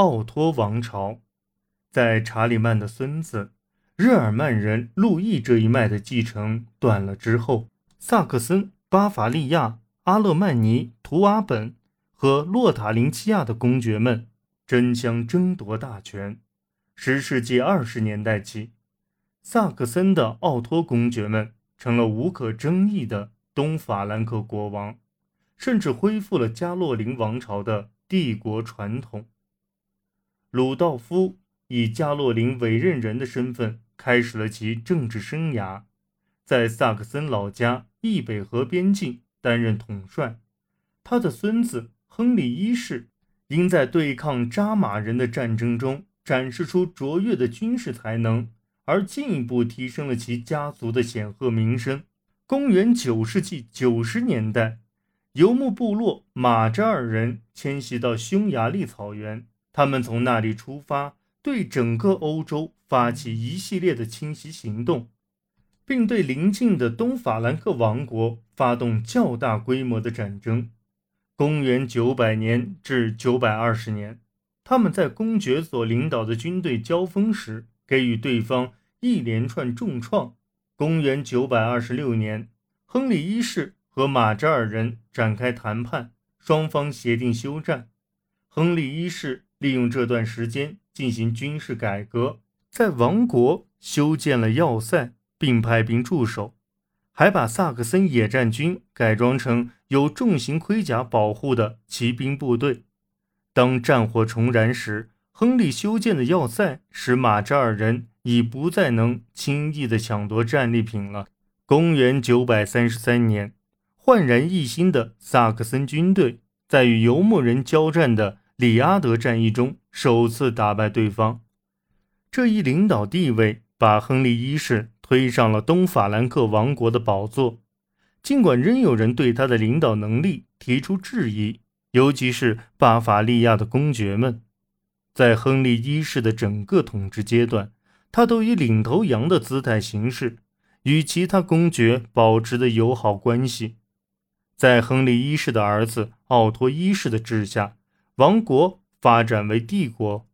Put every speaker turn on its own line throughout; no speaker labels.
奥托王朝。在查理曼的孙子日耳曼人路易这一脉的继承断了之后，萨克森、巴伐利亚、阿勒曼尼、图瓦本和洛塔林基亚的公爵们争相争夺大权。十世纪二十年代起，萨克森的奥托公爵们成了无可争议的东法兰克国王，甚至恢复了加洛林王朝的帝国传统。鲁道夫。以加洛林委任人的身份开始了其政治生涯，在萨克森老家易北河边境担任统帅。他的孙子亨利一世因在对抗扎马人的战争中展示出卓越的军事才能，而进一步提升了其家族的显赫名声。公元九世纪九十年代，游牧部落马扎尔人迁徙到匈牙利草原，他们从那里出发。对整个欧洲发起一系列的侵袭行动，并对邻近的东法兰克王国发动较大规模的战争。公元900年至920年，他们在公爵所领导的军队交锋时，给予对方一连串重创。公元926年，亨利一世和马扎尔人展开谈判，双方协定休战。亨利一世利用这段时间。进行军事改革，在王国修建了要塞，并派兵驻守，还把萨克森野战军改装成有重型盔甲保护的骑兵部队。当战火重燃时，亨利修建的要塞使马扎尔人已不再能轻易地抢夺战利品了。公元933年，焕然一新的萨克森军队在与游牧人交战的。里阿德战役中首次打败对方，这一领导地位把亨利一世推上了东法兰克王国的宝座。尽管仍有人对他的领导能力提出质疑，尤其是巴伐利亚的公爵们，在亨利一世的整个统治阶段，他都以领头羊的姿态行事，与其他公爵保持的友好关系。在亨利一世的儿子奥托一世的治下。王国发展为帝国，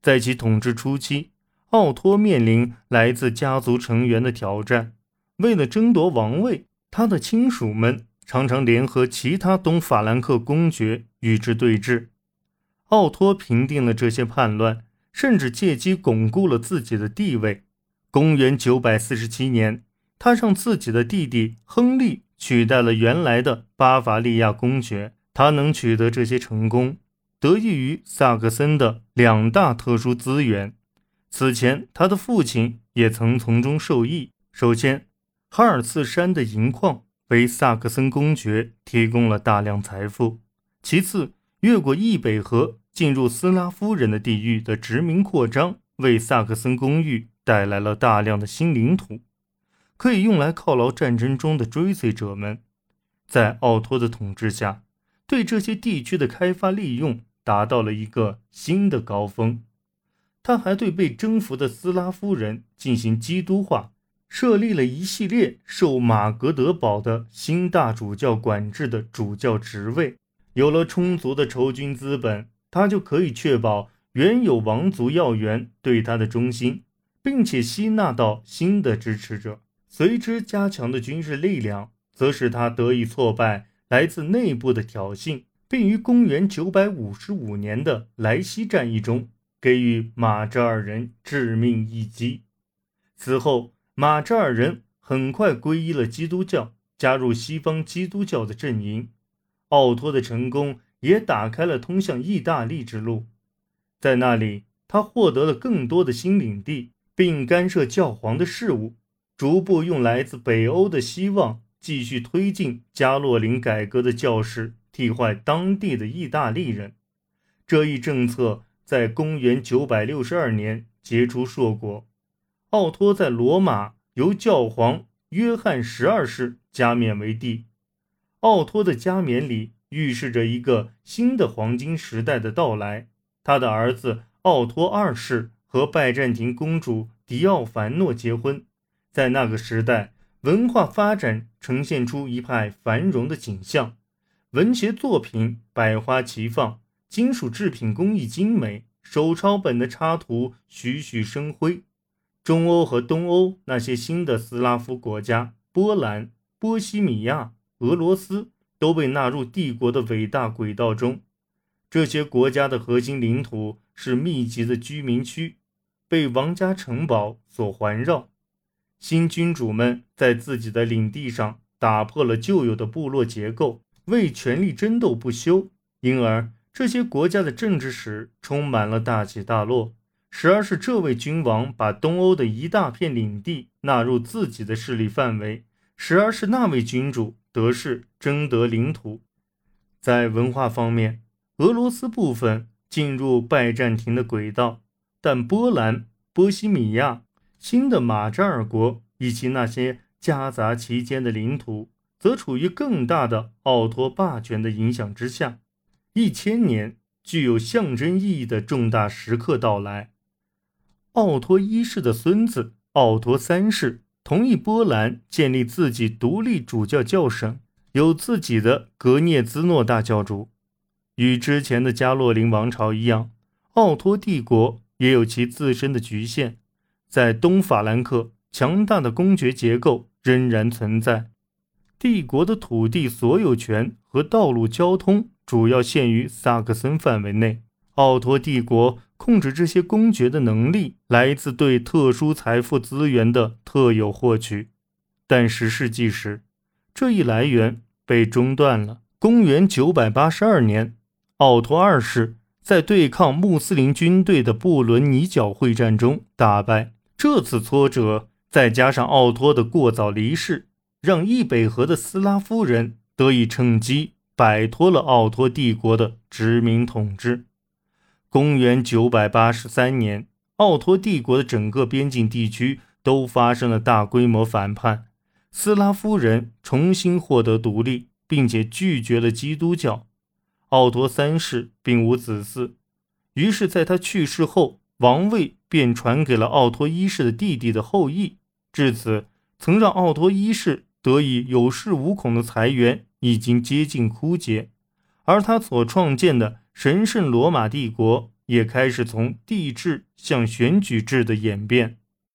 在其统治初期，奥托面临来自家族成员的挑战。为了争夺王位，他的亲属们常常联合其他东法兰克公爵与之对峙。奥托平定了这些叛乱，甚至借机巩固了自己的地位。公元947年，他让自己的弟弟亨利取代了原来的巴伐利亚公爵。他能取得这些成功。得益于萨克森的两大特殊资源，此前他的父亲也曾从中受益。首先，哈尔茨山的银矿为萨克森公爵提供了大量财富；其次，越过易北河进入斯拉夫人的地域的殖民扩张，为萨克森公寓带来了大量的新领土，可以用来犒劳战争中的追随者们。在奥托的统治下，对这些地区的开发利用。达到了一个新的高峰。他还对被征服的斯拉夫人进行基督化，设立了一系列受马格德堡的新大主教管制的主教职位。有了充足的筹军资本，他就可以确保原有王族要员对他的忠心，并且吸纳到新的支持者。随之加强的军事力量，则使他得以挫败来自内部的挑衅。并于公元955年的莱西战役中给予马扎尔人致命一击。此后，马扎尔人很快皈依了基督教，加入西方基督教的阵营。奥托的成功也打开了通向意大利之路，在那里，他获得了更多的新领地，并干涉教皇的事务，逐步用来自北欧的希望继续推进加洛林改革的教士。替换当地的意大利人，这一政策在公元962年结出硕果。奥托在罗马由教皇约翰十二世加冕为帝。奥托的加冕礼预示着一个新的黄金时代的到来。他的儿子奥托二世和拜占庭公主迪奥凡诺结婚，在那个时代，文化发展呈现出一派繁荣的景象。文学作品百花齐放，金属制品工艺精美，手抄本的插图栩栩生辉。中欧和东欧那些新的斯拉夫国家，波兰、波西米亚、俄罗斯，都被纳入帝国的伟大轨道中。这些国家的核心领土是密集的居民区，被王家城堡所环绕。新君主们在自己的领地上打破了旧有的部落结构，为权力争斗不休，因而。这些国家的政治史充满了大起大落，时而是这位君王把东欧的一大片领地纳入自己的势力范围，时而是那位君主得势争得领土。在文化方面，俄罗斯部分进入拜占庭的轨道，但波兰、波西米亚、新的马扎尔国以及那些夹杂其间的领土，则处于更大的奥托霸权的影响之下。一千年具有象征意义的重大时刻到来。奥托一世的孙子奥托三世同意波兰建立自己独立主教教省，有自己的格涅兹诺大教主。与之前的加洛林王朝一样，奥托帝国也有其自身的局限。在东法兰克，强大的公爵结构仍然存在，帝国的土地所有权和道路交通。主要限于萨克森范围内。奥托帝国控制这些公爵的能力来自对特殊财富资源的特有获取，但十世纪时，这一来源被中断了。公元982年，奥托二世在对抗穆斯林军队的布伦尼角会战中大败。这次挫折，再加上奥托的过早离世，让易北河的斯拉夫人得以趁机。摆脱了奥托帝国的殖民统治。公元983年，奥托帝国的整个边境地区都发生了大规模反叛，斯拉夫人重新获得独立，并且拒绝了基督教。奥托三世并无子嗣，于是在他去世后，王位便传给了奥托一世的弟弟的后裔。至此，曾让奥托一世得以有恃无恐的财源。已经接近枯竭，而他所创建的神圣罗马帝国也开始从帝制向选举制的演变。